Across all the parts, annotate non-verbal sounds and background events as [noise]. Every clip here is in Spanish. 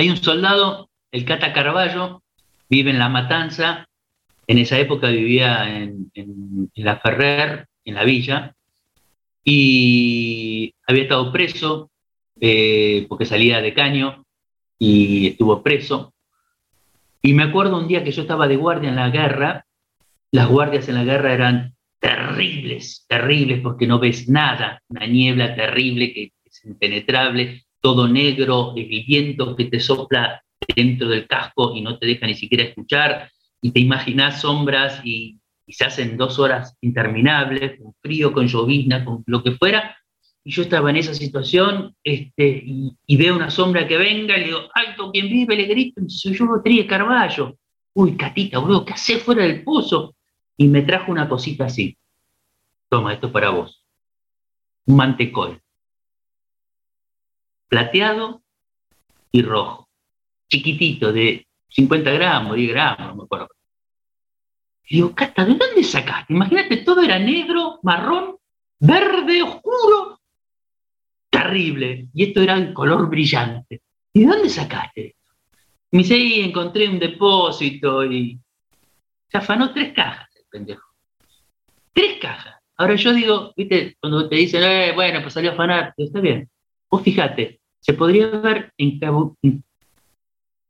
Hay un soldado, el Cata Carballo, vive en La Matanza, en esa época vivía en, La Ferrer, en la villa, y había estado preso eh, porque salía de caño y estuvo preso. Y me acuerdo un día que yo estaba de guardia en la guerra, las guardias en la guerra eran terribles, terribles, porque no ves nada, una niebla terrible que es impenetrable, todo negro, el viento que te sopla dentro del casco y no te deja ni siquiera escuchar, y te imaginas sombras y, se hacen dos horas interminables, con frío, con llovizna, con lo que fuera, y yo estaba en esa situación este, y, veo una sombra que venga y le digo, alto, quien vive, le grito, soy yo, Rodríguez Carballo. Uy, Catita, boludo, ¿qué hace fuera del pozo? Y me trajo una cosita así. Toma, esto para vos. Un mantecol. Plateado y rojo. Chiquitito, de 50 gramos, 10 gramos, no me acuerdo. Y digo, Cata, ¿de dónde sacaste? Imagínate, todo era negro, marrón, verde, oscuro, terrible. Y esto era en color brillante. ¿Y de dónde sacaste esto? Me dice, ahí encontré un depósito y se afanó tres cajas, el pendejo. Tres cajas. Ahora yo digo, viste, cuando te dicen, eh, bueno, pues salió a afanar, está bien. Vos fíjate, se podría haber eh,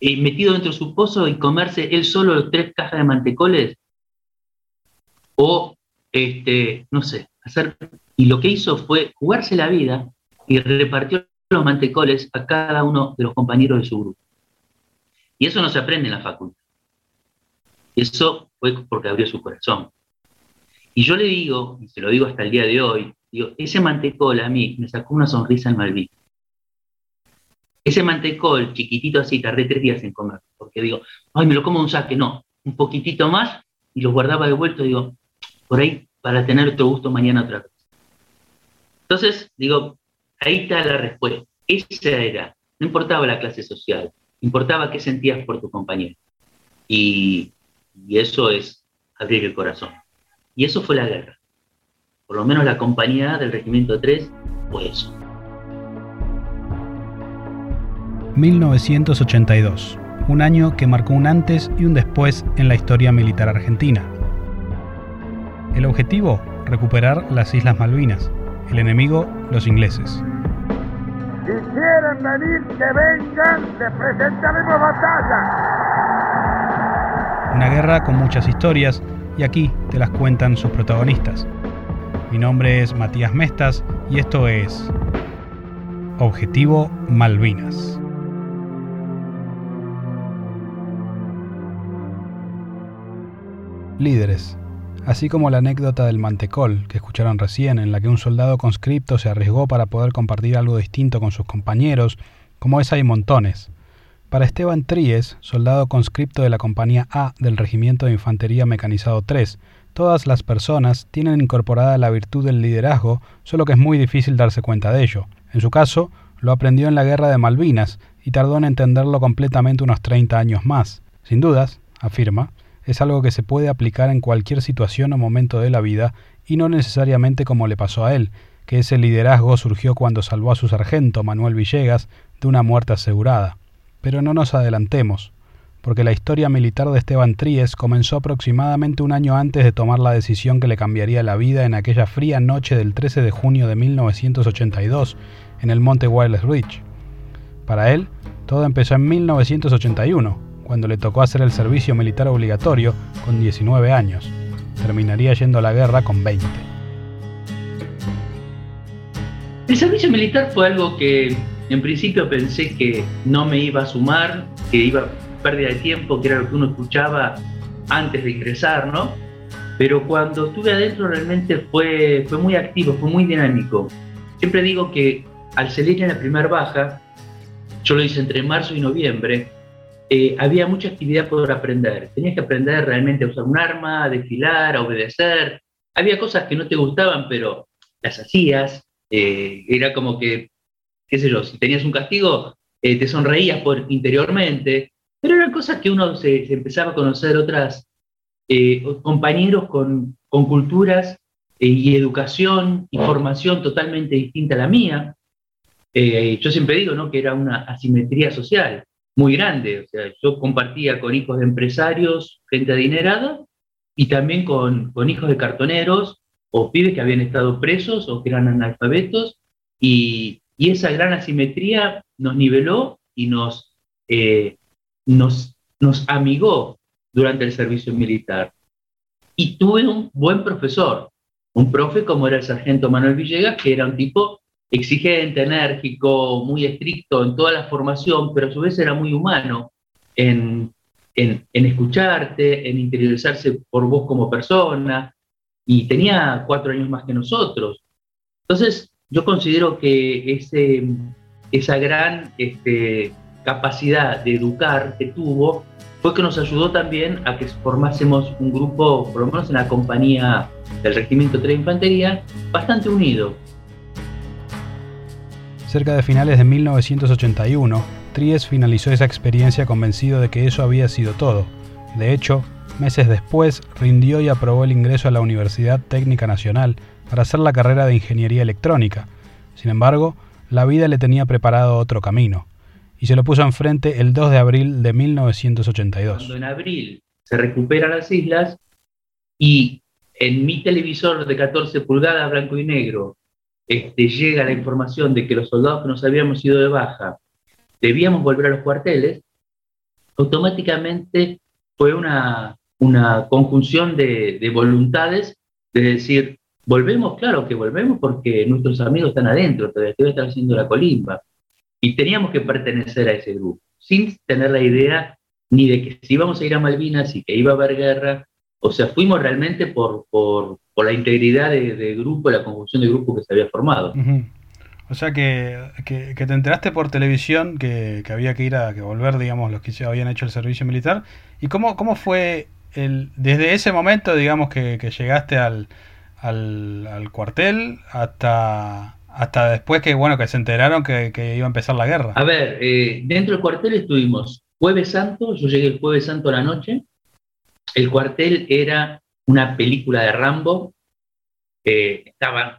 metido dentro de su pozo y comerse él solo tres cajas de mantecoles? O, este, no sé, hacer... Y lo que hizo fue jugarse la vida y repartió los mantecoles a cada uno de los compañeros de su grupo. Y eso no se aprende en la facultad. Eso fue porque abrió su corazón. Y yo le digo, y se lo digo hasta el día de hoy, digo, ese mantecol a mí me sacó una sonrisa en Malví. Ese mantecol chiquitito así, tardé tres días en comer, porque digo, ay, me lo como un saque, no, un poquitito más y lo guardaba de vuelta, digo, por ahí para tener otro gusto mañana otra vez. Entonces, digo, ahí está la respuesta. Esa era, no importaba la clase social, importaba qué sentías por tu compañero. Y, y eso es abrir el corazón. Y eso fue la guerra. Por lo menos la compañía del Regimiento 3 fue eso. 1982, un año que marcó un antes y un después en la historia militar argentina. El objetivo, recuperar las Islas Malvinas, el enemigo, los ingleses. Si quieren venir, que vengan, les presentaremos batalla. Una guerra con muchas historias y aquí te las cuentan sus protagonistas. Mi nombre es Matías Mestas y esto es Objetivo Malvinas. Líderes, así como la anécdota del mantecol que escucharon recién, en la que un soldado conscripto se arriesgó para poder compartir algo distinto con sus compañeros, como esa hay montones. Para Esteban Tríes, soldado conscripto de la Compañía A del Regimiento de Infantería Mecanizado 3, todas las personas tienen incorporada la virtud del liderazgo, solo que es muy difícil darse cuenta de ello. En su caso, lo aprendió en la Guerra de Malvinas y tardó en entenderlo completamente unos 30 años más. Sin dudas, afirma, es algo que se puede aplicar en cualquier situación o momento de la vida y no necesariamente como le pasó a él, que ese liderazgo surgió cuando salvó a su sargento Manuel Villegas de una muerte asegurada. Pero no nos adelantemos, porque la historia militar de Esteban Tríes comenzó aproximadamente un año antes de tomar la decisión que le cambiaría la vida en aquella fría noche del 13 de junio de 1982 en el monte Wireless Ridge. Para él, todo empezó en 1981, cuando le tocó hacer el servicio militar obligatorio con 19 años. Terminaría yendo a la guerra con 20. El servicio militar fue algo que en principio pensé que no me iba a sumar, que iba a pérdida de tiempo, que era lo que uno escuchaba antes de ingresar, ¿no? Pero cuando estuve adentro realmente fue, fue muy activo, fue muy dinámico. Siempre digo que al salir en la primera baja, yo lo hice entre marzo y noviembre, eh, había mucha actividad por aprender. Tenías que aprender realmente a usar un arma, a desfilar, a obedecer. Había cosas que no te gustaban, pero las hacías. Eh, era como que, qué sé yo, si tenías un castigo, eh, te sonreías por, interiormente. Pero eran cosas que uno se, empezaba a conocer otras compañeros con, con culturas y educación y formación totalmente distinta a la mía. yo siempre digo ¿no? que era una asimetría social muy grande. O sea, yo compartía con hijos de empresarios, gente adinerada, y también con, con hijos de cartoneros o pibes que habían estado presos o que eran analfabetos, y, y esa gran asimetría nos niveló y nos, eh, nos, nos amigó durante el servicio militar. Y tuve un buen profesor, un profe como era el sargento Manuel Villegas, que era un tipo exigente, enérgico, muy estricto en toda la formación, pero a su vez era muy humano en, en, escucharte, en interiorizarse por vos como persona, y tenía cuatro años más que nosotros. Entonces, yo considero que ese, esa gran este, capacidad de educar que tuvo fue que nos ayudó también a que formásemos un grupo, por lo menos en la compañía del Regimiento 3 de Infantería, bastante unido. Cerca de finales de 1981, Tries finalizó esa experiencia convencido de que eso había sido todo. De hecho, meses después rindió y aprobó el ingreso a la Universidad Técnica Nacional para hacer la carrera de Ingeniería Electrónica. Sin embargo, la vida le tenía preparado otro camino, y se lo puso enfrente el 2 de abril de 1982. Cuando en abril se recuperan las islas y en mi televisor de 14 pulgadas blanco y negro este, llega la información de que los soldados que nos habíamos ido de baja debíamos volver a los cuarteles, automáticamente fue una, una conjunción de, de, voluntades de decir, volvemos, claro que volvemos porque nuestros amigos están adentro, todavía están haciendo la colimba. Y teníamos que pertenecer a ese grupo, sin tener la idea ni de que si íbamos a ir a Malvinas y que iba a haber guerra, o sea, fuimos realmente por, por, por la integridad de, de, grupo, la conjunción de grupo que se había formado. Uh -huh. O sea que, que, que, te enteraste por televisión que, que, había que ir a que volver, digamos, los que habían hecho el servicio militar. ¿Y cómo, cómo fue el, desde ese momento, digamos, que, llegaste al, al, al, cuartel hasta, hasta después que, bueno, que se enteraron que, que iba a empezar la guerra? A ver, eh, dentro del cuartel estuvimos Jueves Santo, yo llegué el Jueves Santo a la noche. El cuartel era una película de Rambo. Eh, estaban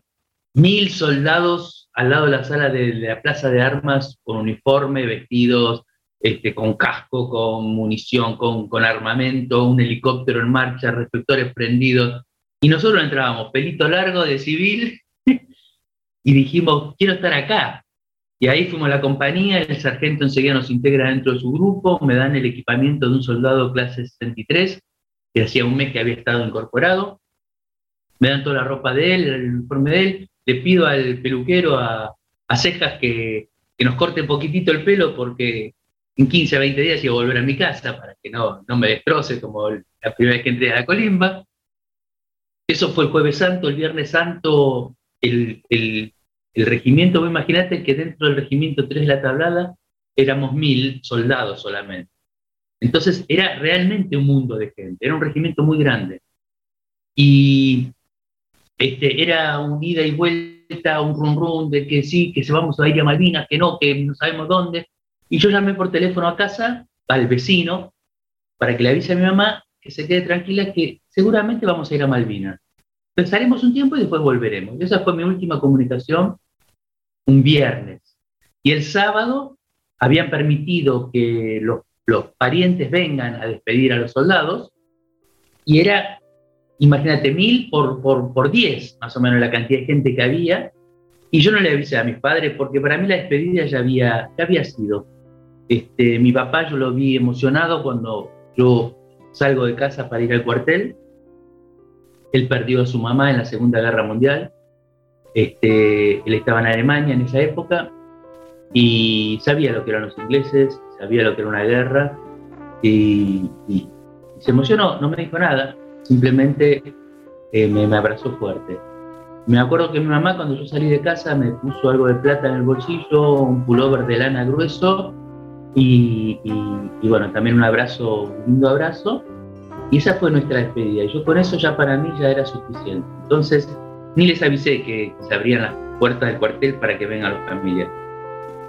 mil soldados al lado de la sala de, la plaza de armas con uniforme, vestidos, este, con casco, con munición, con, con, armamento, un helicóptero en marcha, reflectores prendidos. Y nosotros entrábamos, pelito largo de civil, [laughs] y dijimos, quiero estar acá. Y ahí fuimos a la compañía, el sargento enseguida nos integra dentro de su grupo, me dan el equipamiento de un soldado clase 63, que hacía un mes que había estado incorporado, me dan toda la ropa de él, el uniforme de él, le pido al peluquero a, cejas que, nos corte poquitito el pelo porque en 15 a 20 días iba a volver a mi casa para que no, no me destroce como la primera vez que entré a la colimba. Eso fue el jueves santo, el viernes santo, el, el, el regimiento, imagínate que dentro del regimiento 3 de la tablada éramos mil soldados solamente. Entonces era realmente un mundo de gente, era un regimiento muy grande. Y este, era un ida y vuelta, un rum rum de que sí, que se vamos a ir a Malvinas, que no, que no sabemos dónde. Y yo llamé por teléfono a casa, al vecino, para que le avise a mi mamá que se quede tranquila, que seguramente vamos a ir a Malvinas. Pensaremos un tiempo y después volveremos. Esa fue mi última comunicación un viernes. Y el sábado habían permitido que los los parientes vengan a despedir a los soldados, y era, imagínate, mil por, por, por diez, más o menos la cantidad de gente que había, y yo no le avisé a mis padres porque para mí la despedida ya había, ya había sido. Este, mi papá yo lo vi emocionado cuando yo salgo de casa para ir al cuartel. Él perdió a su mamá en la Segunda Guerra Mundial. Este, él estaba en Alemania en esa época y sabía lo que eran los ingleses, sabía lo que era una guerra y, y se emocionó, no me dijo nada, simplemente eh, me, me, abrazó fuerte. Me acuerdo que mi mamá cuando yo salí de casa me puso algo de plata en el bolsillo, un pullover de lana grueso y, y, y bueno, también un abrazo, un lindo abrazo. Y esa fue nuestra despedida. Y yo con eso ya para mí ya era suficiente. Entonces, ni les avisé que se abrían las puertas del cuartel para que vengan los familiares.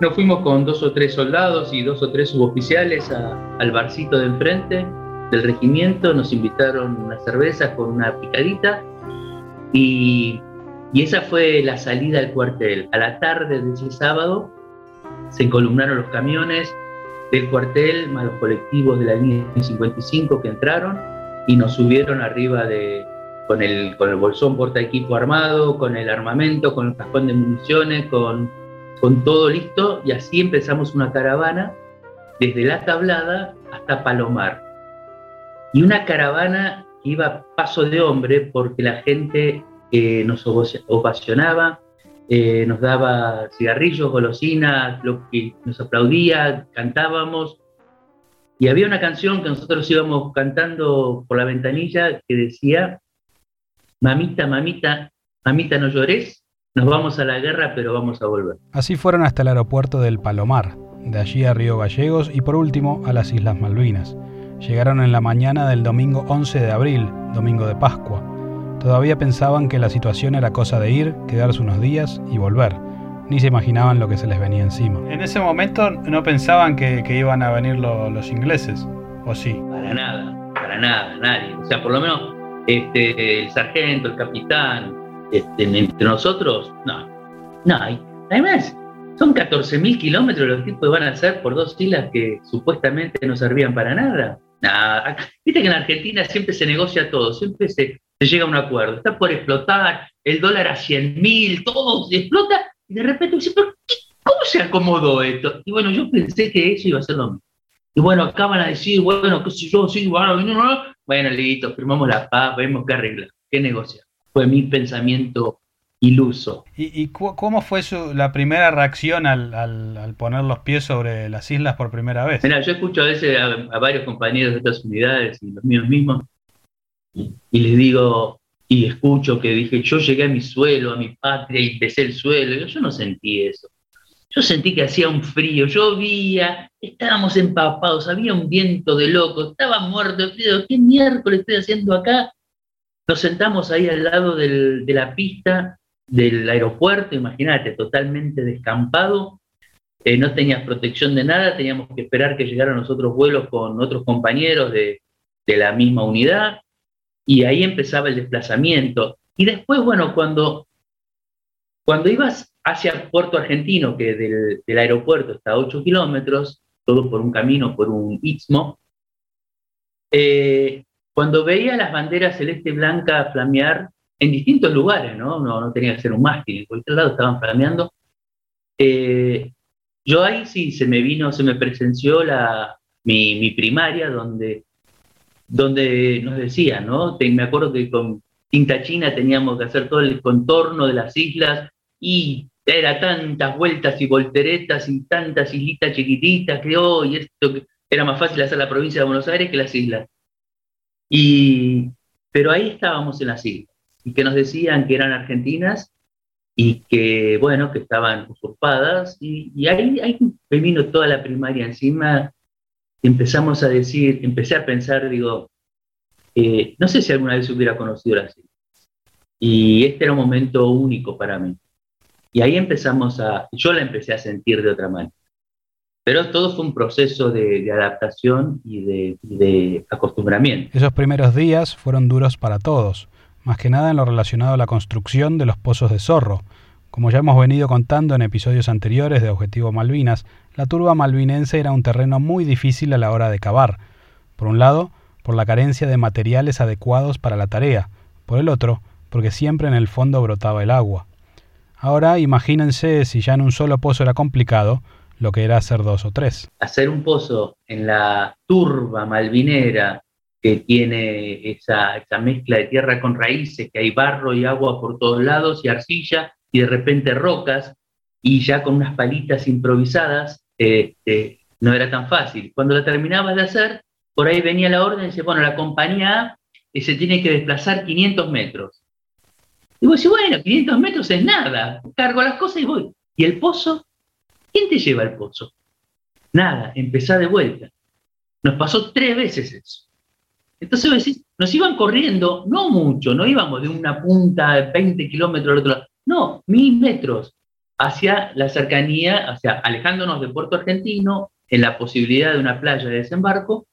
Nos fuimos con dos o tres soldados y dos o tres suboficiales al barcito de enfrente del regimiento, nos invitaron unas cervezas con una picadita y, y, esa fue la salida al cuartel. A la tarde de ese sábado se columnaron los camiones, del cuartel, más los colectivos de la línea 55 que entraron y nos subieron arriba de, con el, con el bolsón porta equipo armado, con el armamento, con el cajón de municiones, con, con todo listo, y así empezamos una caravana desde La Tablada hasta Palomar. Y una caravana que iba paso de hombre porque la gente eh, nos ovacionaba, eh, nos daba cigarrillos, golosinas, lo que nos aplaudía, cantábamos. Y había una canción que nosotros íbamos cantando por la ventanilla que decía, mamita, mamita, mamita no llores, nos vamos a la guerra pero vamos a volver. Así fueron hasta el aeropuerto del Palomar, de allí a Río Gallegos y por último a las Islas Malvinas. Llegaron en la mañana del domingo 11 de abril, domingo de Pascua. Todavía pensaban que la situación era cosa de ir, quedarse unos días y volver. Ni se imaginaban lo que se les venía encima. En ese momento no pensaban que, iban a venir los ingleses, ¿o sí? Para nada, para nada, nadie. O sea, por lo menos este, el sargento, el capitán, este, entre nosotros, no. No, además, son 14.000 kilómetros los tipos van a hacer por dos islas que supuestamente no servían para nada. Nada. Viste que en Argentina siempre se negocia todo, siempre se, llega a un acuerdo. Está por explotar, el dólar a 100 mil, todo se explota, y de repente dice, ¿pero ¿cómo se acomodó esto? Y bueno, yo pensé que eso iba a ser lo mismo. Y bueno, acaban a decir, bueno, qué sé yo, sí, bueno, bueno, listo, firmamos la paz, vemos qué arregla, qué negocia. Fue mi pensamiento iluso. ¿Y, cómo fue su, la primera reacción al, al, poner los pies sobre las islas por primera vez? Mira, yo escucho a veces a, a varios compañeros de estas unidades y los míos mismos y les digo, y escucho que dije, yo llegué a mi suelo, a mi patria y besé el suelo. Yo, no sentí eso. Yo sentí que hacía un frío, llovía, estábamos empapados, había un viento de loco, estaba muerto de frío. ¿Qué miércoles estoy haciendo acá? Nos sentamos ahí al lado de la pista del aeropuerto, imagínate, totalmente descampado. Eh, no tenías protección de nada, teníamos que esperar que llegaran los otros vuelos con otros compañeros de, la misma unidad y ahí empezaba el desplazamiento. Y después, bueno, cuando, cuando ibas hacia Puerto Argentino, que del, del aeropuerto está a 8 kilómetros, todo por un camino, por un istmo, eh, cuando veía las banderas celeste blanca flamear en distintos lugares, ¿no? No, no tenía que ser un mástil, en cualquier lado estaban flameando. Eh, yo ahí sí se me vino, se me presenció la, mi, mi primaria, donde donde nos decían, ¿no? me acuerdo que con tinta china teníamos que hacer todo el contorno de las islas y era tantas vueltas y volteretas y tantas islitas chiquititas que hoy esto era más fácil hacer la provincia de Buenos Aires que las islas. Y, pero ahí estábamos en las islas y que nos decían que eran argentinas y que, bueno, que estaban usurpadas y, ahí, me vino toda la primaria encima empezamos a decir, empecé a pensar, digo, eh, no sé si alguna vez hubiera conocido la serie. Y este era un momento único para mí. Y ahí empezamos a, yo la empecé a sentir de otra manera. Pero todo fue un proceso de, adaptación y de, de, acostumbramiento. Esos primeros días fueron duros para todos, más que nada en lo relacionado a la construcción de los pozos de zorro. Como ya hemos venido contando en episodios anteriores de Objetivo Malvinas, la turba malvinense era un terreno muy difícil a la hora de cavar. Por un lado, por la carencia de materiales adecuados para la tarea, por el otro, porque siempre en el fondo brotaba el agua. Ahora imagínense si ya en un solo pozo era complicado, lo que era hacer dos o tres. Hacer un pozo en la turba malvinera que tiene esa, esa mezcla de tierra con raíces, que hay barro y agua por todos lados y arcilla y de repente rocas y ya con unas palitas improvisadas, este, no era tan fácil. Cuando la terminabas de hacer, por ahí venía la orden y dice, bueno, la compañía A eh, se tiene que desplazar 500 metros. Y vos decís, bueno, 500 metros es nada, cargo las cosas y voy. ¿Y el pozo? ¿Quién te lleva al pozo? Nada, empezá de vuelta. Nos pasó tres veces eso. Entonces decís, nos iban corriendo, no mucho, no íbamos de una punta de 20 kilómetros al otro lado, no, mil metros hacia la cercanía, hacia alejándonos de Puerto Argentino, en la posibilidad de una playa de desembarco,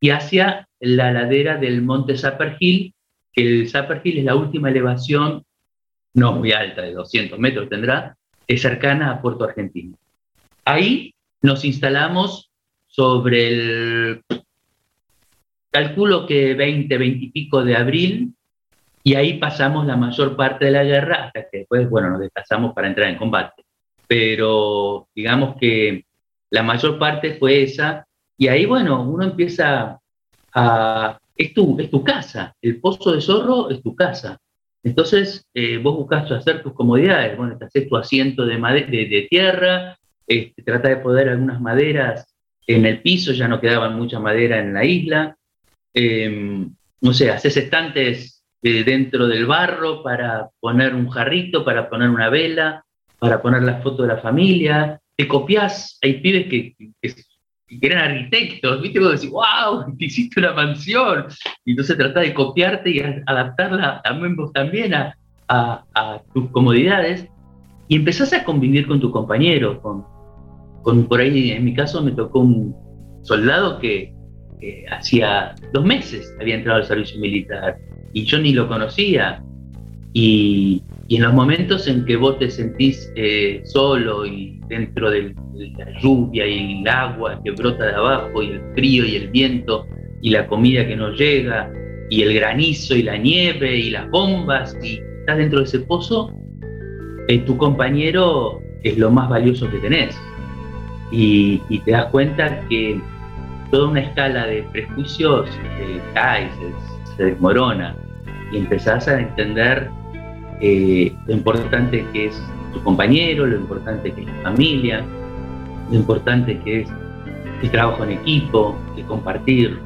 y hacia la ladera del monte Zapper Hill, que el Zapper Hill es la última elevación, no muy alta, de 200 metros tendrá, es cercana a Puerto Argentino. Ahí nos instalamos sobre el, calculo que 20, 20 y pico de abril, y ahí pasamos la mayor parte de la guerra hasta que después, bueno, nos desplazamos para entrar en combate. Pero digamos que la mayor parte fue esa, y ahí, bueno, uno empieza a... Es tu, es tu casa, el pozo de zorro es tu casa. Entonces, eh, vos buscas hacer tus comodidades, bueno, te haces tu asiento de, de, tierra, este, trata de poder algunas maderas en el piso, ya no quedaban mucha madera en la isla, em, no sé, haces estantes eh, dentro del barro para poner un jarrito, para poner una vela, para poner la foto de la familia, te copias, hay pibes que, eran arquitectos, ¿viste? Vos decís, wow, te hiciste una mansión. Y entonces tratás de copiarte y adaptarla también vos también a, a, tus comodidades y empezás a convivir con tu compañero, con, con, por ahí en mi caso me tocó un soldado que hacía dos meses había entrado al servicio militar y yo ni lo conocía y, y en los momentos en que vos te sentís eh, solo y dentro de la lluvia y el agua que brota de abajo y el frío y el viento y la comida que no llega y el granizo y la nieve y las bombas y estás dentro de ese pozo, eh, tu compañero es lo más valioso que tenés. Y, te das cuenta que toda una escala de prejuicios eh, cae, se, desmorona y empezás a entender eh, lo importante que es tu compañero, lo importante que es la familia, lo importante que es el trabajo en equipo, el compartir,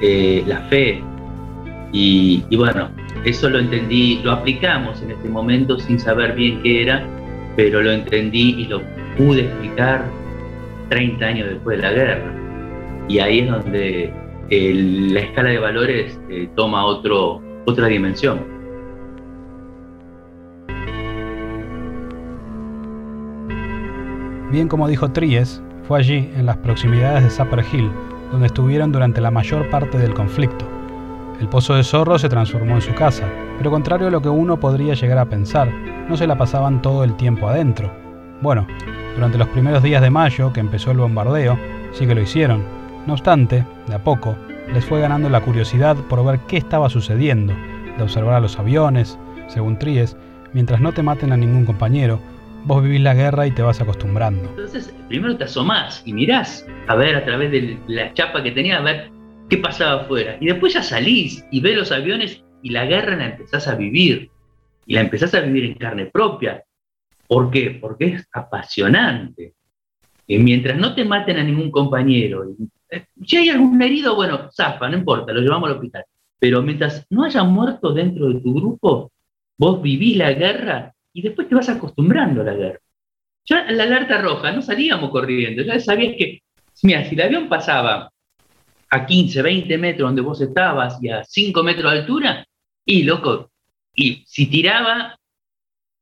eh, la fe. Y, bueno, eso lo entendí, lo aplicamos en este momento sin saber bien qué era, pero lo entendí y lo pude explicar 30 años después de la guerra. Y ahí es donde la escala de valores eh, toma otro, otra dimensión. Bien como dijo Tries, fue allí, en las proximidades de Sapper Hill, donde estuvieron durante la mayor parte del conflicto. El pozo de zorro se transformó en su casa, pero contrario a lo que uno podría llegar a pensar, no se la pasaban todo el tiempo adentro. Bueno, durante los primeros días de mayo, que empezó el bombardeo, sí que lo hicieron. No obstante, de a poco, les fue ganando la curiosidad por ver qué estaba sucediendo, de observar a los aviones, según Tries, mientras no te maten a ningún compañero, vos vivís la guerra y te vas acostumbrando. Entonces, primero te asomás y mirás a ver a través de la chapa que tenía, a ver qué pasaba afuera. Y después ya salís y ves los aviones y la guerra la empezás a vivir. Y la empezás a vivir en carne propia. ¿Por qué? Porque es apasionante. Y mientras no te maten a ningún compañero, eh, si hay algún herido, bueno, zafa, no importa, lo llevamos al hospital. Pero mientras no haya muerto dentro de tu grupo, vos vivís la guerra y después te vas acostumbrando a la guerra. Ya en la alerta roja no salíamos corriendo, ya sabías que, mira, si el avión pasaba a 15, 20 metros donde vos estabas y a 5 metros de altura, y loco, y si tiraba,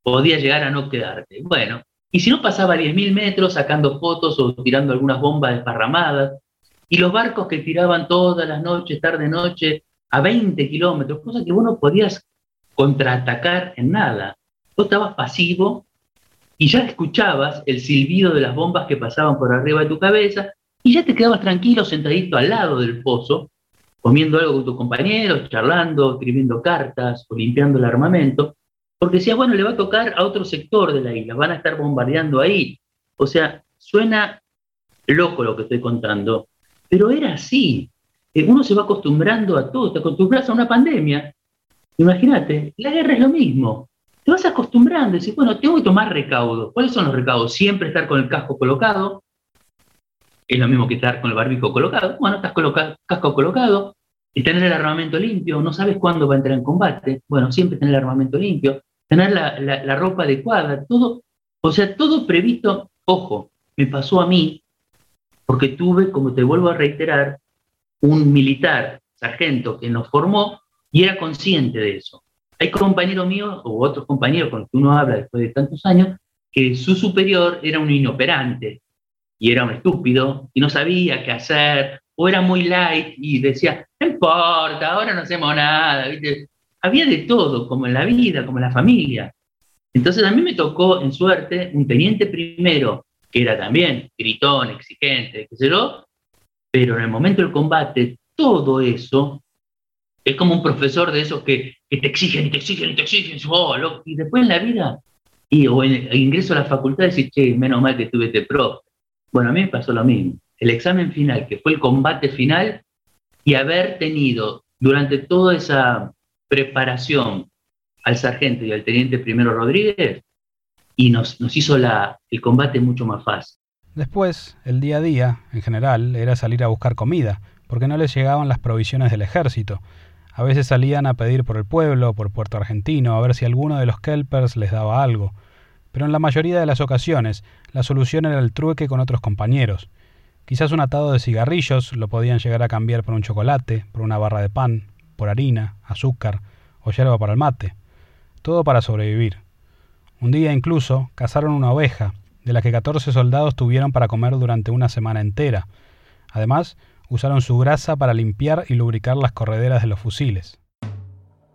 podía llegar a no quedarte. Bueno, y si no pasaba a 10.000 metros sacando fotos o tirando algunas bombas desparramadas, y los barcos que tiraban todas las noches, tarde, noche, a 20 kilómetros, cosas que vos no podías contraatacar en nada estabas pasivo y ya escuchabas el silbido de las bombas que pasaban por arriba de tu cabeza y ya te quedabas tranquilo sentadito al lado del pozo, comiendo algo con tus compañeros, charlando, escribiendo cartas o limpiando el armamento, porque decías, bueno, le va a tocar a otro sector de la isla, van a estar bombardeando ahí. O sea, suena loco lo que estoy contando, pero era así. Eh, uno se va acostumbrando a todo, te acostumbras a una pandemia. Imagínate, la guerra es lo mismo te vas acostumbrando, decís, bueno, tengo que tomar recaudos. ¿Cuáles son los recaudos? Siempre estar con el casco colocado, es lo mismo que estar con el barbijo colocado. Bueno, estás colocado, casco colocado, y tener el armamento limpio, no sabes cuándo va a entrar en combate, bueno, siempre tener el armamento limpio, tener la, la ropa adecuada, todo, o sea, todo previsto, ojo, me pasó a mí, porque tuve, como te vuelvo a reiterar, un militar, sargento, que nos formó y era consciente de eso. Hay compañeros míos o otros compañeros con los que uno habla después de tantos años que su superior era un inoperante y era un estúpido y no sabía qué hacer o era muy light y decía, no importa, ahora no hacemos nada. Había de todo, como en la vida, como en la familia. Entonces a mí me tocó, en suerte, un teniente primero, que era también gritón, exigente, qué sé yo, pero en el momento del combate, todo eso es como un profesor de esos que, te exigen te exigen te exigen, oh, y después en la vida, y, o en ingreso a la facultad, decís, che, menos mal que tuve este pro. Bueno, a mí me pasó lo mismo. El examen final, que fue el combate final, y haber tenido durante toda esa preparación al sargento y al teniente primero Rodríguez, y nos, nos hizo la, el combate mucho más fácil. Después, el día a día, en general, era salir a buscar comida, porque no les llegaban las provisiones del ejército. A veces salían a pedir por el pueblo, por Puerto Argentino, a ver si alguno de los kelpers les daba algo. Pero en la mayoría de las ocasiones, la solución era el trueque con otros compañeros. Quizás un atado de cigarrillos lo podían llegar a cambiar por un chocolate, por una barra de pan, por harina, azúcar o yerba para el mate. Todo para sobrevivir. Un día incluso cazaron una oveja, de la que 14 soldados tuvieron para comer durante una semana entera. Además, usaron su grasa para limpiar y lubricar las correderas de los fusiles.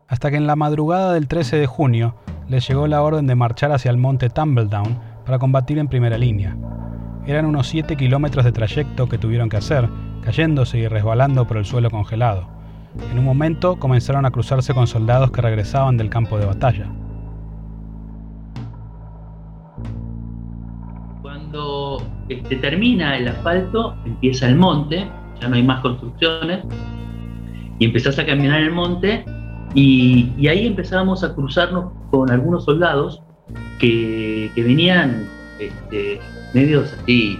Hasta que en la madrugada del 13 de junio les llegó la orden de marchar hacia el monte Tumbledown para combatir en primera línea. Eran unos 7 kilómetros de trayecto que tuvieron que hacer, cayéndose y resbalando por el suelo congelado. En un momento comenzaron a cruzarse con soldados que regresaban del campo de batalla. Cuando este, termina el asfalto, empieza el monte, ya no hay más construcciones, y empezás a caminar el monte, y, ahí empezábamos a cruzarnos con algunos soldados que, venían este, medios así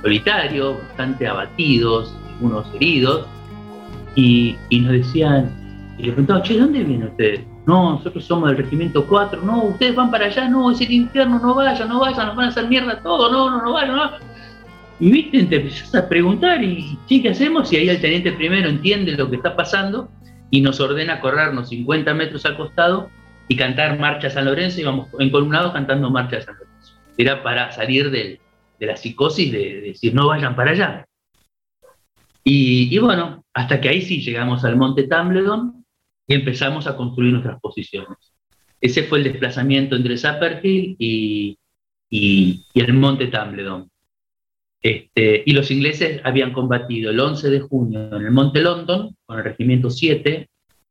solitarios, bastante abatidos, algunos heridos, y, nos decían, y le preguntaban, che, ¿dónde viene usted? No, nosotros somos del regimiento 4, no, ustedes van para allá, no, es el infierno, no vayan, no vayan, nos van a hacer mierda todo, no, no, no vayan, no. Y viste, te empezás a preguntar y, ¿qué hacemos? Y ahí el teniente primero entiende lo que está pasando y nos ordena corrernos 50 metros al costado y cantar Marcha San Lorenzo, y vamos encolumnados cantando Marcha San Lorenzo. Era para salir de la psicosis de, decir, no vayan para allá. Y, bueno, hasta que ahí sí llegamos al monte Tumbledon y empezamos a construir nuestras posiciones. Ese fue el desplazamiento entre Zapperhill y, y, el monte Tumbledon. Este, y los ingleses habían combatido el 11 de junio en el Monte London con el regimiento 7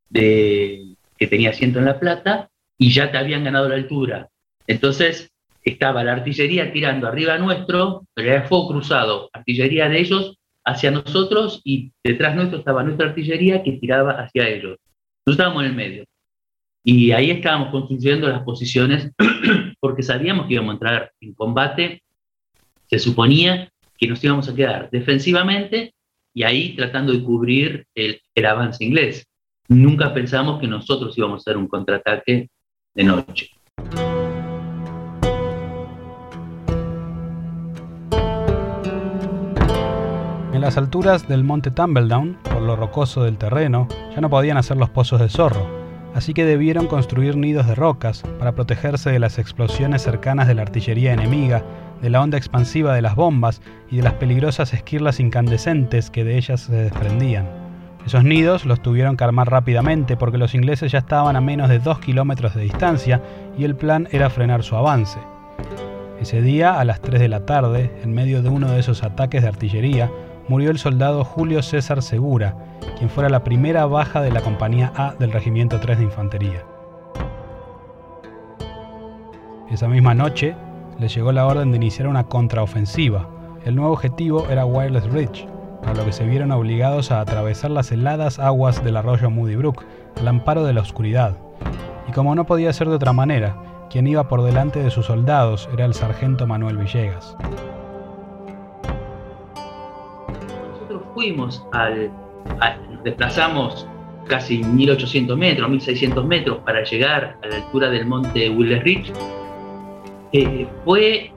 de, que tenía asiento en La Plata y ya te habían ganado la altura. Entonces estaba la artillería tirando arriba nuestro, pero era fuego cruzado, artillería de ellos hacia nosotros y detrás nuestro estaba nuestra artillería que tiraba hacia ellos. Nosotros estábamos en el medio. Y ahí estábamos construyendo las posiciones [clears throat] porque sabíamos que íbamos a entrar en combate. Se suponía que nos íbamos a quedar defensivamente y ahí tratando de cubrir el, avance inglés. Nunca pensamos que nosotros íbamos a hacer un contraataque de noche. En las alturas del monte Tumbledown, por lo rocoso del terreno, ya no podían hacer los pozos de zorro, así que debieron construir nidos de rocas para protegerse de las explosiones cercanas de la artillería enemiga de la onda expansiva de las bombas y de las peligrosas esquirlas incandescentes que de ellas se desprendían. Esos nidos los tuvieron que armar rápidamente porque los ingleses ya estaban a menos de dos kilómetros de distancia y el plan era frenar su avance. Ese día, a las 3 de la tarde, en medio de uno de esos ataques de artillería, murió el soldado Julio César Segura, quien fuera la primera baja de la Compañía A del Regimiento 3 de Infantería. Esa misma noche, les llegó la orden de iniciar una contraofensiva. El nuevo objetivo era Wireless Ridge, para lo que se vieron obligados a atravesar las heladas aguas del arroyo Moody Brook, al amparo de la oscuridad. Y como no podía ser de otra manera, quien iba por delante de sus soldados era el sargento Manuel Villegas. Fuimos al, nos desplazamos casi 1800 metros, 1600 metros para llegar a la altura del monte Wireless Ridge eh, fue,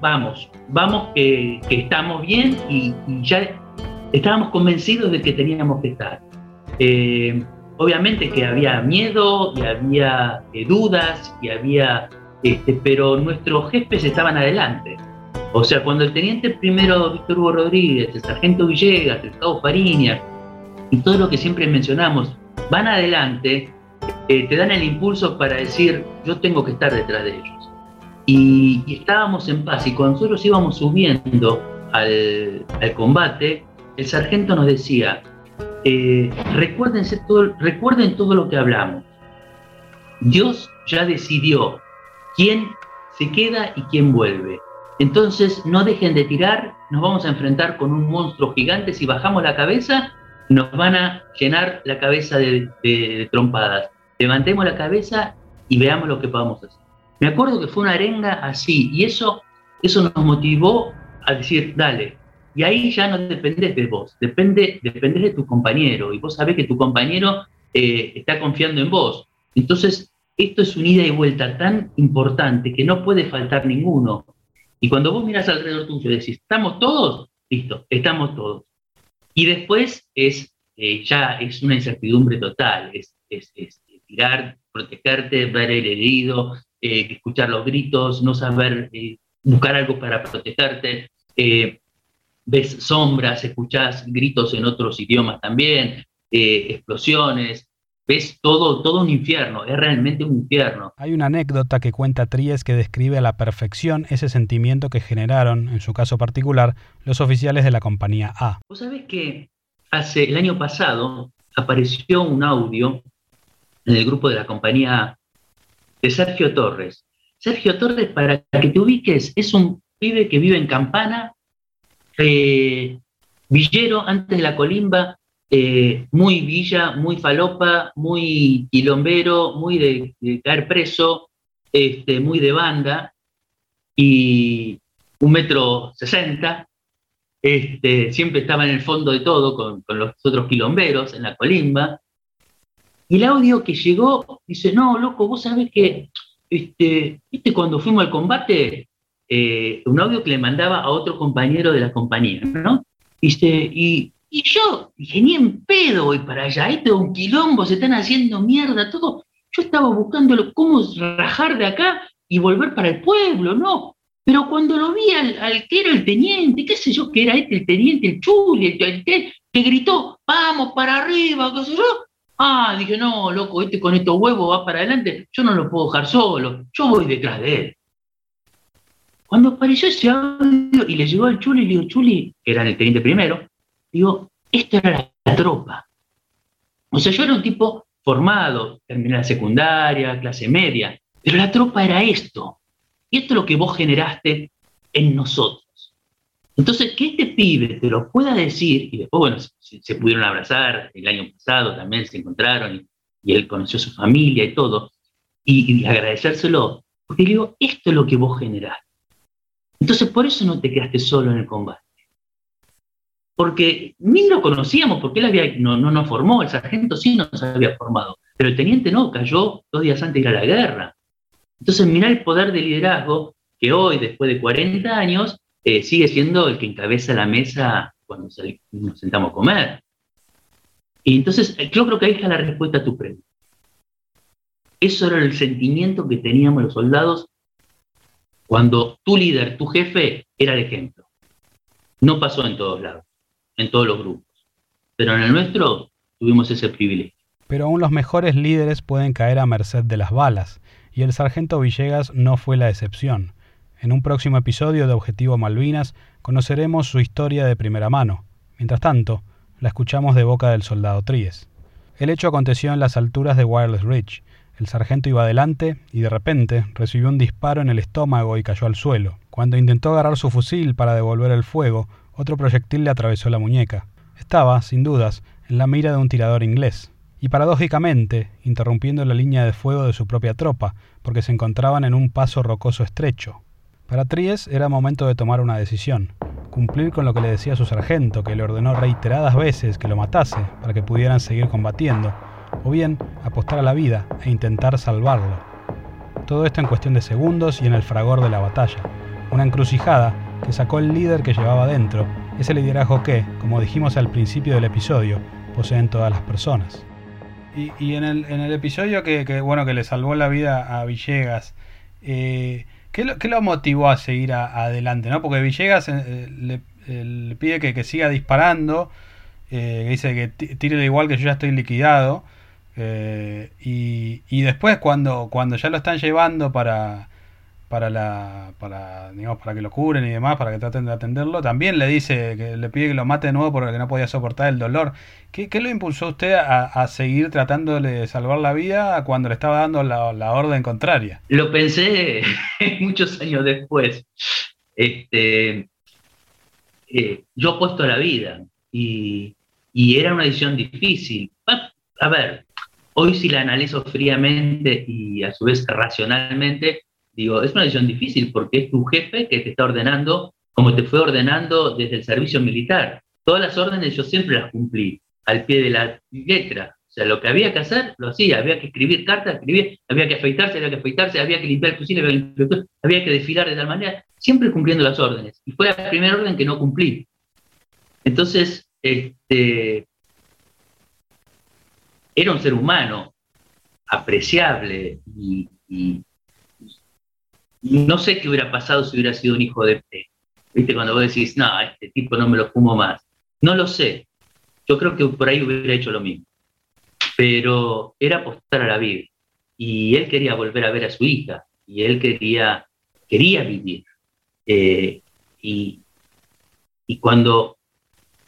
vamos, vamos que, estamos bien y, ya estábamos convencidos de que teníamos que estar. Eh, obviamente que había miedo y había eh, dudas y había, este, pero nuestros jefes estaban adelante. O sea, cuando el teniente primero Víctor Hugo Rodríguez, el sargento Villegas, el cabo Fariña y todo lo que siempre mencionamos, van adelante, te dan el impulso para decir, yo tengo que estar detrás de ellos y, estábamos en paz. Y cuando nosotros íbamos subiendo al, combate, el sargento nos decía, eh, todo, recuerden todo lo que hablamos. Dios ya decidió quién se queda y quién vuelve. Entonces no dejen de tirar, nos vamos a enfrentar con un monstruo gigante, si bajamos la cabeza nos van a llenar la cabeza de, trompadas. Levantemos la cabeza y veamos lo que podamos hacer. Me acuerdo que fue una arenga así y eso, eso nos motivó a decir, dale. Y ahí ya no dependes de vos, depende, dependes de tu compañero y vos sabés que tu compañero eh, está confiando en vos. Entonces, esto es una ida y vuelta tan importante que no puede faltar ninguno. Y cuando vos miras alrededor tuyo y decís, ¿estamos todos? Listo, estamos todos. Y después es, eh, ya es una incertidumbre total, es, tirar, protegerte, ver el herido, eh, escuchar los gritos, no saber eh, buscar algo para protegerte, ves sombras, escuchás gritos en otros idiomas también, explosiones, ves todo, todo un infierno, es realmente un infierno. Hay una anécdota que cuenta Tries que describe a la perfección ese sentimiento que generaron, en su caso particular, los oficiales de la compañía A. Vos sabés que hace el año pasado apareció un audio en el grupo de la compañía A de Sergio Torres. Sergio Torres, para que te ubiques, es un pibe que vive en Campana, eh, villero antes de la colimba, eh, muy villa, muy falopa, muy quilombero, muy de, caer preso, este, muy de banda, y un metro sesenta, este, siempre estaba en el fondo de todo con, los otros quilomberos en la colimba. Y el audio que llegó dice, no, loco, vos sabés que, este, ¿viste cuando fuimos al combate? Eh, un audio que le mandaba a otro compañero de la compañía, ¿no? Dice, y y yo dije, ni en pedo voy para allá, esto es un quilombo, se están haciendo mierda, todo. Yo estaba buscando cómo rajar de acá y volver para el pueblo, ¿no? Pero cuando lo vi al, que era el teniente, qué sé yo, que era este, el teniente, el chuli, el, que, que gritó, vamos para arriba, qué sé yo. Ah, dije, no, loco, este con estos huevos va para adelante, yo no lo puedo dejar solo, yo voy detrás de él. Cuando apareció ese audio y le llegó al chuli, le digo, chuli, que era el teniente primero, Digo, esto era la tropa. O sea, yo era un tipo formado, terminé la secundaria, clase media, pero la tropa era esto. Y esto es lo que vos generaste en nosotros. Entonces, que este pibe te lo pueda decir, y después, bueno, se, pudieron abrazar, el año pasado también se encontraron, y, él conoció a su familia y todo, y agradecérselo, porque digo, esto es lo que vos generaste. Entonces, por eso no te quedaste solo en el combate porque ni lo conocíamos, porque él no nos formó, el sargento sí nos había formado, pero el teniente no, cayó dos días antes de ir a la guerra. Entonces, mirá el poder de liderazgo que hoy, después de 40 años, eh, sigue siendo el que encabeza la mesa cuando nos sentamos a comer. Y entonces, eh, yo creo que ahí está la respuesta a tu pregunta. Eso era el sentimiento que teníamos los soldados cuando tu líder, tu jefe, era el ejemplo. No pasó en todos lados en todos los grupos. Pero en el nuestro tuvimos ese privilegio. Pero aún los mejores líderes pueden caer a merced de las balas, y el sargento Villegas no fue la excepción. En un próximo episodio de Objetivo Malvinas conoceremos su historia de primera mano. Mientras tanto, la escuchamos de boca del soldado Tries. El hecho aconteció en las alturas de Wireless Ridge. El sargento iba adelante y de repente recibió un disparo en el estómago y cayó al suelo. Cuando intentó agarrar su fusil para devolver el fuego, otro proyectil le atravesó la muñeca. Estaba, sin dudas, en la mira de un tirador inglés, y paradójicamente interrumpiendo la línea de fuego de su propia tropa, porque se encontraban en un paso rocoso estrecho. Para Tries era momento de tomar una decisión, cumplir con lo que le decía su sargento, que le ordenó reiteradas veces que lo matase para que pudieran seguir combatiendo, o bien apostar a la vida e intentar salvarlo. Todo esto en cuestión de segundos y en el fragor de la batalla, una encrucijada que sacó el líder que llevaba dentro, ese liderazgo que, como dijimos al principio del episodio, poseen todas las personas. Y, en, el, episodio que, bueno, que le salvó la vida a Villegas, eh, ¿qué, lo, motivó a seguir adelante? ¿no? Porque Villegas eh, eh, le, pide que, siga disparando, que dice que tire de igual que yo ya estoy liquidado. y, y, después cuando, cuando ya lo están llevando para, para la para digamos para que lo cubren y demás para que traten de atenderlo. También le dice que le pide que lo mate de nuevo porque no podía soportar el dolor. ¿qué, qué lo impulsó usted a, seguir tratándole de salvar la vida cuando le estaba dando la, orden contraria? lo pensé [laughs] muchos años después. Este eh, yo puesto la vida y, y era una decisión difícil. A ver hoy si la analizo fríamente y a su vez racionalmente Digo, es una decisión difícil porque es tu jefe que te está ordenando como te fue ordenando desde el servicio militar. Todas las órdenes yo siempre las cumplí al pie de la letra. O sea, lo que había que hacer, lo hacía. Había que escribir cartas, escribir, había que afeitarse, había que afeitarse, había que limpiar el cocina, había que, había que desfilar de tal manera, siempre cumpliendo las órdenes. Y fue la primera orden que no cumplí. Entonces, este, era un ser humano apreciable y, no sé qué hubiera pasado si hubiera sido un hijo de P. ¿Viste? Cuando vos decís, no, este tipo no me lo fumo más. No lo sé. Yo creo que por ahí hubiera hecho lo mismo. Pero era apostar a la vida. Y él quería volver a ver a su hija. Y él quería, quería vivir. Eh, y, y cuando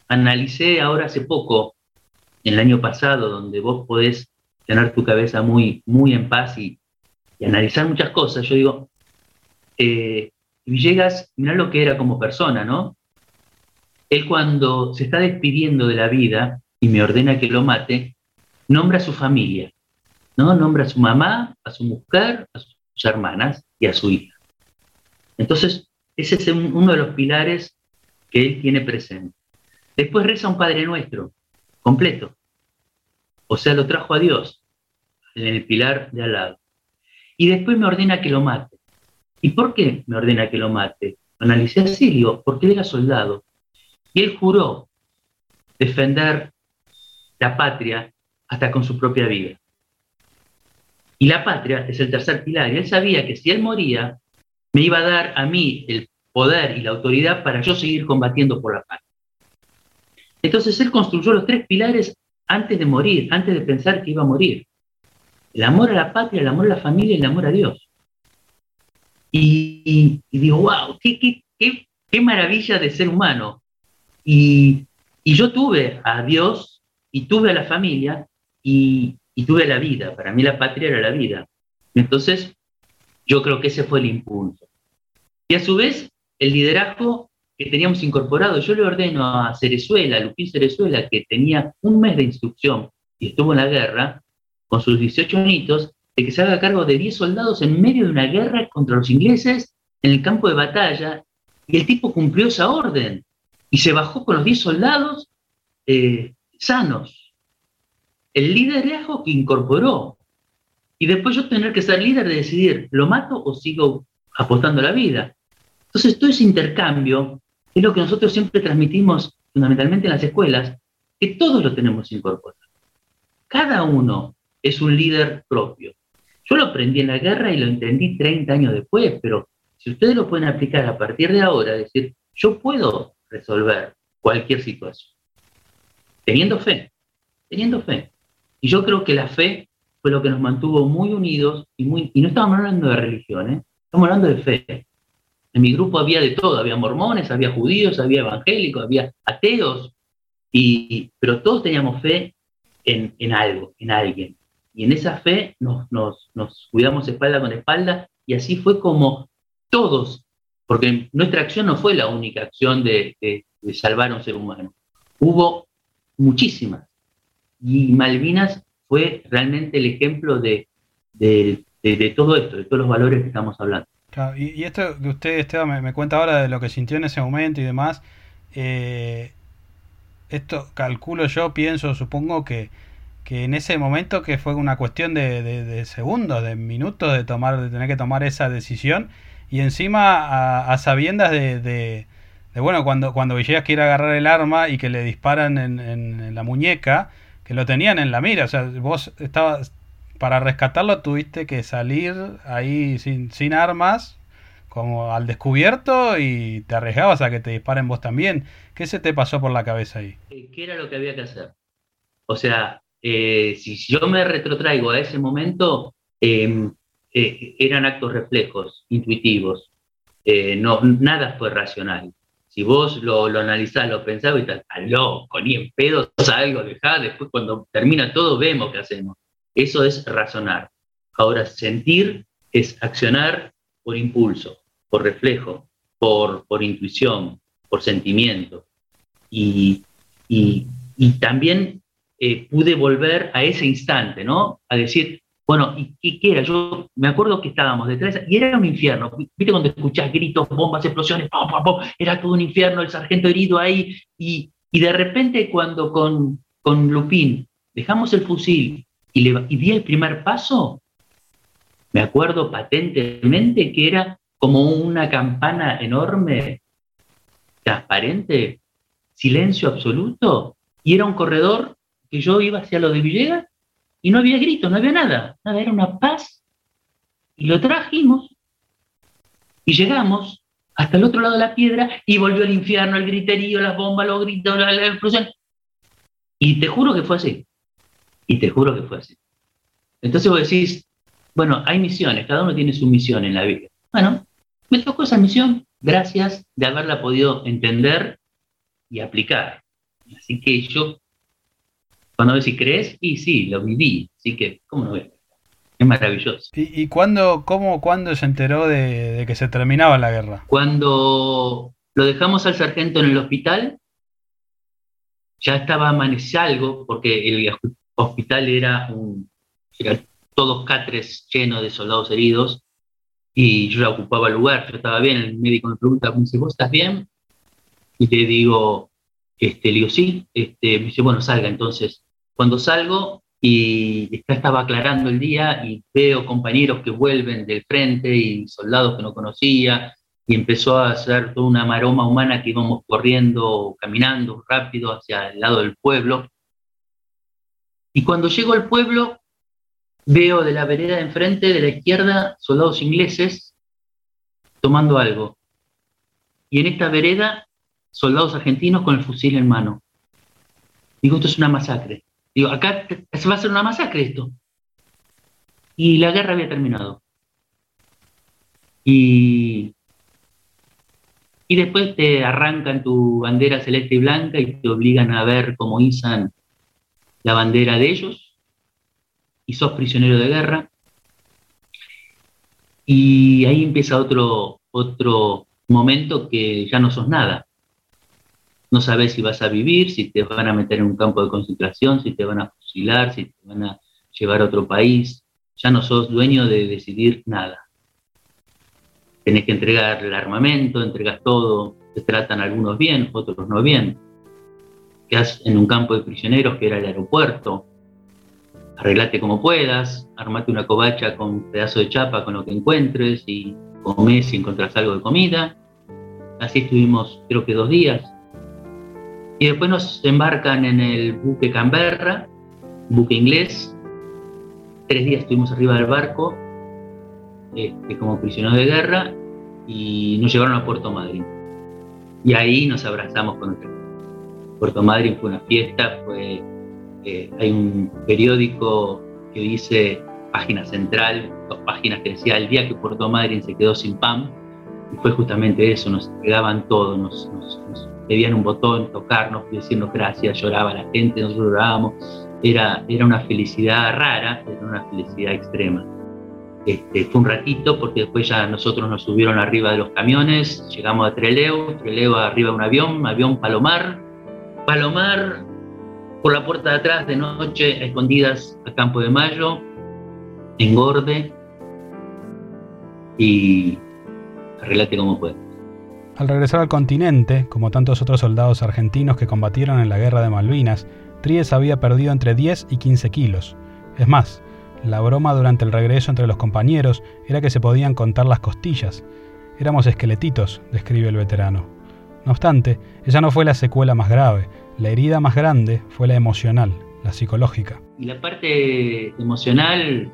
analicé ahora hace poco, en el año pasado, donde vos podés tener tu cabeza muy, muy en paz y, y analizar muchas cosas, yo digo, eh, Villegas, mirá lo que era como persona, ¿no? Él cuando se está despidiendo de la vida y me ordena que lo mate, nombra a su familia, ¿no? Nombra a su mamá, a su mujer, a sus hermanas y a su hija. Entonces, ese es uno de los pilares que él tiene presente. Después reza un Padre Nuestro, completo. O sea, lo trajo a Dios en el pilar de al lado. Y después me ordena que lo mate. ¿Y por qué me ordena que lo mate? Analicé a Sirio, porque él era soldado. Y él juró defender la patria hasta con su propia vida. Y la patria es el tercer pilar. Y él sabía que si él moría, me iba a dar a mí el poder y la autoridad para yo seguir combatiendo por la patria. Entonces él construyó los tres pilares antes de morir, antes de pensar que iba a morir. El amor a la patria, el amor a la familia y el amor a Dios. Y, digo, wow, qué, qué, maravilla de ser humano. Y, yo tuve a Dios y tuve a la familia y, y tuve la vida. Para mí la patria era la vida. Entonces, yo creo que ese fue el impulso. Y a su vez, el liderazgo que teníamos incorporado. Yo le ordeno a Cerezuela, a Lupín Cerezuela, que tenía un mes de instrucción y estuvo en la guerra, con sus 18 añitos, de que se haga cargo de 10 soldados en medio de una guerra contra los ingleses en el campo de batalla, y el tipo cumplió esa orden y se bajó con los 10 soldados eh, sanos. El liderazgo que incorporó. Y después yo tener que ser líder de decidir, ¿lo mato o sigo apostando la vida? Entonces, todo ese intercambio es lo que nosotros siempre transmitimos fundamentalmente en las escuelas, que todos lo tenemos incorporado. Cada uno es un líder propio. Yo lo aprendí en la guerra y lo entendí 30 años después, pero si ustedes lo pueden aplicar a partir de ahora, es decir, yo puedo resolver cualquier situación, teniendo fe, teniendo fe. Y yo creo que la fe fue lo que nos mantuvo muy unidos y, muy, y no estamos hablando de religión, ¿eh? estamos hablando de fe. En mi grupo había de todo, había mormones, había judíos, había evangélicos, había ateos, y, pero todos teníamos fe en, en algo, en alguien y en esa fe nos, nos, cuidamos espalda con espalda y así fue como todos, porque nuestra acción no fue la única acción de, salvar a un ser humano, hubo muchísimas. Y Malvinas fue realmente el ejemplo de, todo esto, de todos los valores que estamos hablando. y, esto que usted, Esteban, me, cuenta ahora de lo que sintió en ese momento y demás, eh, esto calculo yo, pienso, supongo que que en ese momento que fue una cuestión de, segundos, de minutos de tomar, de tener que tomar esa decisión y encima a, sabiendas de, bueno cuando cuando Villegas quiere agarrar el arma y que le disparan en, la muñeca que lo tenían en la mira, o sea vos estabas para rescatarlo tuviste que salir ahí sin, sin armas como al descubierto y te arriesgabas a que te disparen vos también. ¿Qué se te pasó por la cabeza ahí? ¿Qué era lo que había que hacer? O sea, eh, si yo me retrotraigo a ese momento, em, eh, eran actos reflejos, intuitivos. Eh, no, nada fue racional. Si vos lo, lo analizás, lo pensás, y estás loco, ni en pedo algo, dejá, después cuando termina todo vemos qué hacemos. Eso es razonar. Ahora, sentir es accionar por impulso, por reflejo, por, por intuición, por sentimiento. Y, y, también eh, pude volver a ese instante, ¿no? A decir, bueno, ¿y qué, era? Yo me acuerdo que estábamos detrás y era un infierno. ¿Viste cuando escuchás gritos, bombas, explosiones? Era todo un infierno, el sargento herido ahí. Y, de repente cuando con, con Lupín dejamos el fusil y, le, y di el primer paso, me acuerdo patentemente que era como una campana enorme, transparente, silencio absoluto, y era un corredor que yo iba hacia lo de Villegas y no había gritos, no había nada, nada, era una paz. Y lo trajimos y llegamos hasta el otro lado de la piedra y volvió el infierno, el griterío, las bombas, los gritos, la, la explosión. Y te juro que fue así. Y te juro que fue así. Entonces vos decís, bueno, hay misiones, cada uno tiene su misión en la vida. Bueno, me tocó esa misión gracias de haberla podido entender y aplicar. Así que yo cuando si crees, y sí, lo viví, así que, ¿cómo no ves? Es maravilloso. ¿Y, y cuándo, cómo, cuándo se enteró de, que se terminaba la guerra? Cuando lo dejamos al sargento en el hospital, ya estaba amaneciendo, porque el hospital era, un, todos catres llenos de soldados heridos, y yo ya ocupaba el lugar, yo estaba bien, el médico me pregunta, me dice, ¿vos estás bien? Y te digo, este, le digo, sí, este, me dice, bueno, salga entonces. Cuando salgo y estaba aclarando el día y veo compañeros que vuelven del frente y soldados que no conocía, y empezó a hacer toda una maroma humana que íbamos corriendo, caminando rápido hacia el lado del pueblo. Y cuando llego al pueblo, veo de la vereda de enfrente, de la izquierda, soldados ingleses tomando algo. Y en esta vereda, soldados argentinos con el fusil en mano. Digo, esto es una masacre. Digo, acá se va a hacer una masacre esto. Y la guerra había terminado. Y, y después te arrancan tu bandera celeste y blanca y te obligan a ver cómo izan la bandera de ellos. Y sos prisionero de guerra. Y ahí empieza otro, otro momento que ya no sos nada no sabes si vas a vivir, si te van a meter en un campo de concentración, si te van a fusilar, si te van a llevar a otro país. Ya no sos dueño de decidir nada. Tenés que entregar el armamento, entregas todo, te tratan algunos bien, otros no bien. Quedas en un campo de prisioneros que era el aeropuerto. Arreglate como puedas, armate una covacha con un pedazo de chapa con lo que encuentres y comes si encontrás algo de comida. Así estuvimos creo que dos días y después nos embarcan en el buque Canberra, buque inglés. Tres días estuvimos arriba del barco este, como prisioneros de guerra y nos llevaron a Puerto Madryn. Y ahí nos abrazamos con el Puerto Madryn fue una fiesta, fue, eh, hay un periódico que dice página central, dos páginas que decía el día que Puerto Madryn se quedó sin pan, y fue justamente eso, nos entregaban todo, nos, nos pedían un botón, tocarnos, decirnos gracias, lloraba la gente, nosotros llorábamos. Era, era una felicidad rara, era una felicidad extrema. Este, fue un ratito porque después ya nosotros nos subieron arriba de los camiones, llegamos a Treleo, Treleo arriba de un avión, avión Palomar, Palomar por la puerta de atrás de noche, escondidas a Campo de Mayo, engorde y arreglate como puedas. Al regresar al continente, como tantos otros soldados argentinos que combatieron en la guerra de Malvinas, Tries había perdido entre 10 y 15 kilos. Es más, la broma durante el regreso entre los compañeros era que se podían contar las costillas. Éramos esqueletitos, describe el veterano. No obstante, esa no fue la secuela más grave. La herida más grande fue la emocional, la psicológica. Y la parte emocional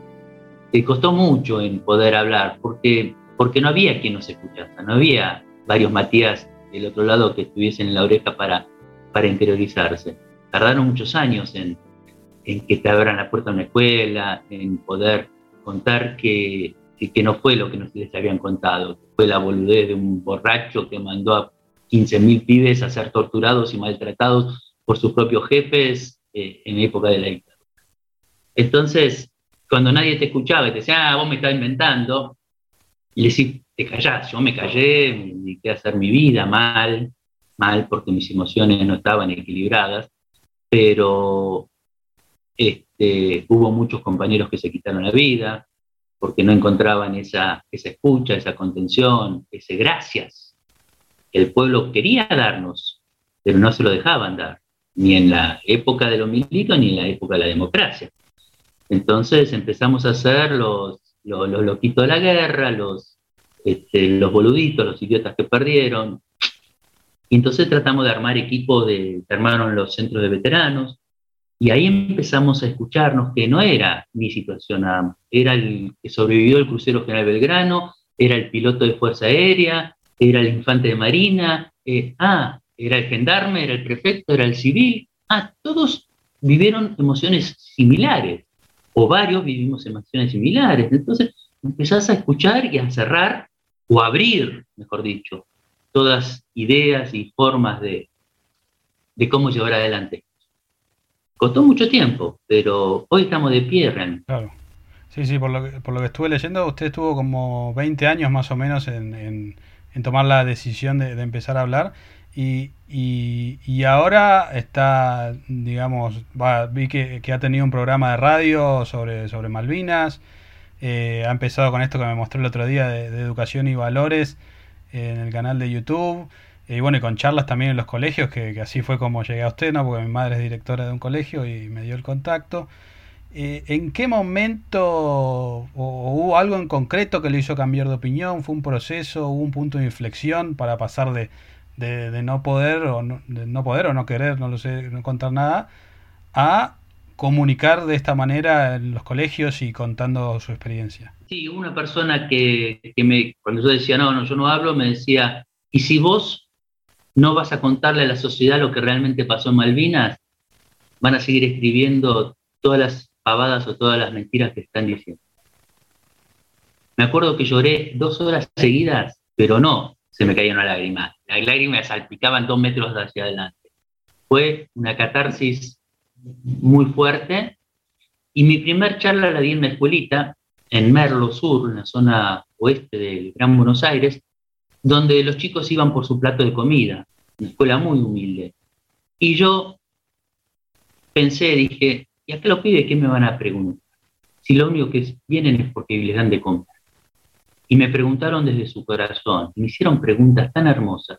te costó mucho en poder hablar, porque, porque no había quien nos escuchara, no había varios Matías del otro lado que estuviesen en la oreja para, para interiorizarse. Tardaron muchos años en, en que te abran la puerta a una escuela, en poder contar que, que no fue lo que nos les habían contado, fue la boludez de un borracho que mandó a 15.000 pibes a ser torturados y maltratados por sus propios jefes eh, en época de la dictadura. Entonces, cuando nadie te escuchaba y te decía, ah, vos me estás inventando, y le decís, te callás, yo me callé, me dediqué a hacer mi vida mal, mal porque mis emociones no estaban equilibradas, pero este, hubo muchos compañeros que se quitaron la vida porque no encontraban esa, esa escucha, esa contención, ese gracias el pueblo quería darnos, pero no se lo dejaban dar, ni en la época de los militares ni en la época de la democracia. Entonces empezamos a hacer los, los, loquitos de la guerra, los, este, los boluditos, los idiotas que perdieron. Y entonces tratamos de armar equipos de, armaron los centros de veteranos, y ahí empezamos a escucharnos que no era mi situación era el que sobrevivió el crucero General Belgrano, era el piloto de Fuerza Aérea, era el infante de Marina, eh, ah, era el gendarme, era el prefecto, era el civil, ah, todos vivieron emociones similares, o varios vivimos emociones similares. Entonces empezás a escuchar y a cerrar, o abrir, mejor dicho, todas ideas y formas de, de cómo llevar adelante. Costó mucho tiempo, pero hoy estamos de pie realmente. Claro. Sí, sí, por lo, que, por lo que estuve leyendo, usted estuvo como 20 años más o menos en, en, tomar la decisión de, empezar a hablar. Y, y, ahora está, digamos, vi que, que, ha tenido un programa de radio sobre, sobre Malvinas. Eh, ha empezado con esto que me mostró el otro día de, educación y valores en el canal de YouTube. Y bueno, y con charlas también en los colegios, que, así fue como llegué a usted, ¿no? Porque mi madre es directora de un colegio y me dio el contacto. Eh, ¿En qué momento o, hubo algo en concreto que le hizo cambiar de opinión? ¿Fue un proceso? ¿Hubo un punto de inflexión para pasar de, de, no poder o no poder o no querer, no lo sé, no contar nada, a comunicar de esta manera en los colegios y contando su experiencia? Sí, una persona que, que me, cuando yo decía, no, no, yo no hablo, me decía, ¿y si vos no vas a contarle a la sociedad lo que realmente pasó en Malvinas, van a seguir escribiendo todas las pavadas o todas las mentiras que están diciendo. Me acuerdo que lloré dos horas seguidas, pero no se me caía una lágrima. Las lágrimas salpicaban dos metros hacia adelante. Fue una catarsis muy fuerte. Y mi primer charla la di en una escuelita en Merlo Sur, en la zona oeste del Gran Buenos Aires, donde los chicos iban por su plato de comida, una escuela muy humilde. Y yo pensé, dije, ¿y a qué los pibes qué me van a preguntar? Si lo único que vienen es porque les dan de comer. Y me preguntaron desde su corazón, me hicieron preguntas tan hermosas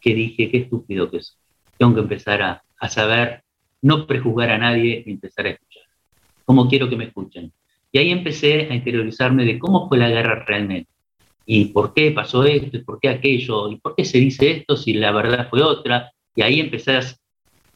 que dije, qué estúpido que soy. Tengo que empezar a saber, no prejuzgar a nadie y empezar a escuchar. ¿Cómo quiero que me escuchen? Y ahí empecé a interiorizarme de cómo fue la guerra realmente y por qué pasó esto, y por qué aquello, y por qué se dice esto si la verdad fue otra. Y ahí empezás,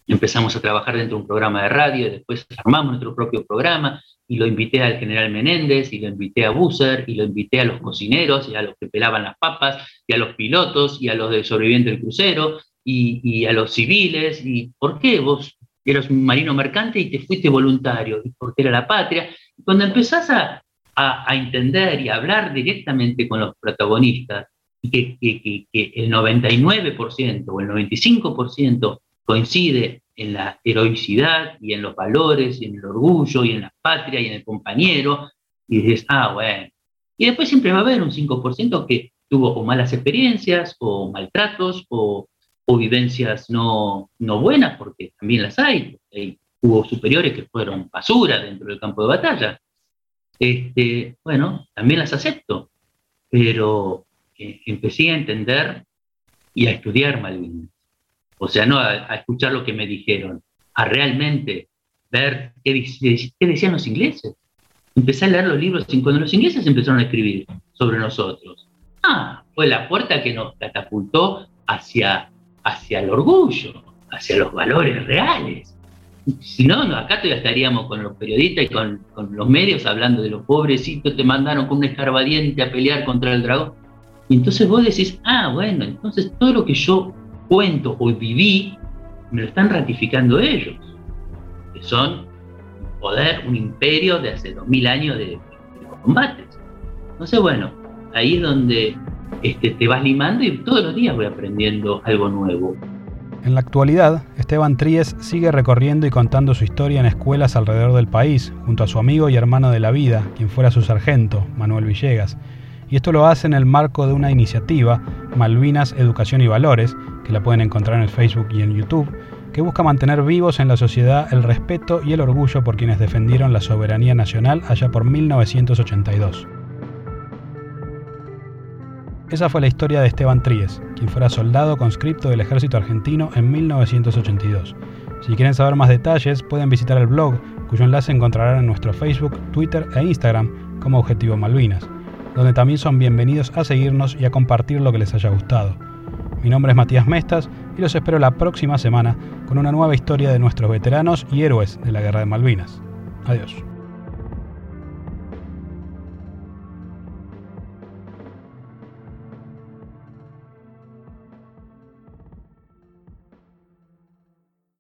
empezamos a trabajar dentro de un programa de radio, después armamos nuestro propio programa, y lo invité al general Menéndez, y lo invité a Busser, y lo invité a los cocineros, y a los que pelaban las papas, y a los pilotos, y a los de sobrevivientes del crucero, y, y a los civiles. ¿Y por qué vos eras un marino mercante y te fuiste voluntario? ¿Y por qué era la patria? Cuando empezás a, a, entender y hablar directamente con los protagonistas y que, el 99% o el 95% coincide en la heroicidad y en los valores y en el orgullo y en la patria y en el compañero, y dices, ah, bueno. Y después siempre va a haber un 5% que tuvo o malas experiencias o maltratos o, o vivencias no, no buenas, porque también las hay. Hubo superiores que fueron basura dentro del campo de batalla este, bueno, también las acepto, pero eh, empecé a entender y a estudiar Malvinas. O sea, no a, escuchar lo que me dijeron, a realmente ver qué, qué, decían los ingleses. Empecé a leer los libros cuando los ingleses empezaron a escribir sobre nosotros. Ah, fue la puerta que nos catapultó hacia, hacia el orgullo, hacia los valores reales. Si no, acá todavía estaríamos con los periodistas y con, los medios hablando de los pobrecitos, te mandaron con un escarbadiente a pelear contra el dragón. Y entonces vos decís, ah, bueno, entonces todo lo que yo cuento o viví, me lo están ratificando ellos, que son un poder, un imperio de hace dos mil años de, combates. Entonces, bueno, ahí es donde este, te vas limando y todos los días voy aprendiendo algo nuevo. En la actualidad, Esteban Tríes sigue recorriendo y contando su historia en escuelas alrededor del país, junto a su amigo y hermano de la vida, quien fuera su sargento, Manuel Villegas. Y esto lo hace en el marco de una iniciativa, Malvinas Educación y Valores, que la pueden encontrar en Facebook y en YouTube, que busca mantener vivos en la sociedad el respeto y el orgullo por quienes defendieron la soberanía nacional allá por 1982. Esa fue la historia de Esteban Tríes, quien fuera soldado conscripto del ejército argentino en 1982. Si quieren saber más detalles, pueden visitar el blog, cuyo enlace encontrarán en nuestro Facebook, Twitter e Instagram como Objetivo Malvinas, donde también son bienvenidos a seguirnos y a compartir lo que les haya gustado. Mi nombre es Matías Mestas y los espero la próxima semana con una nueva historia de nuestros veteranos y héroes de la Guerra de Malvinas. Adiós.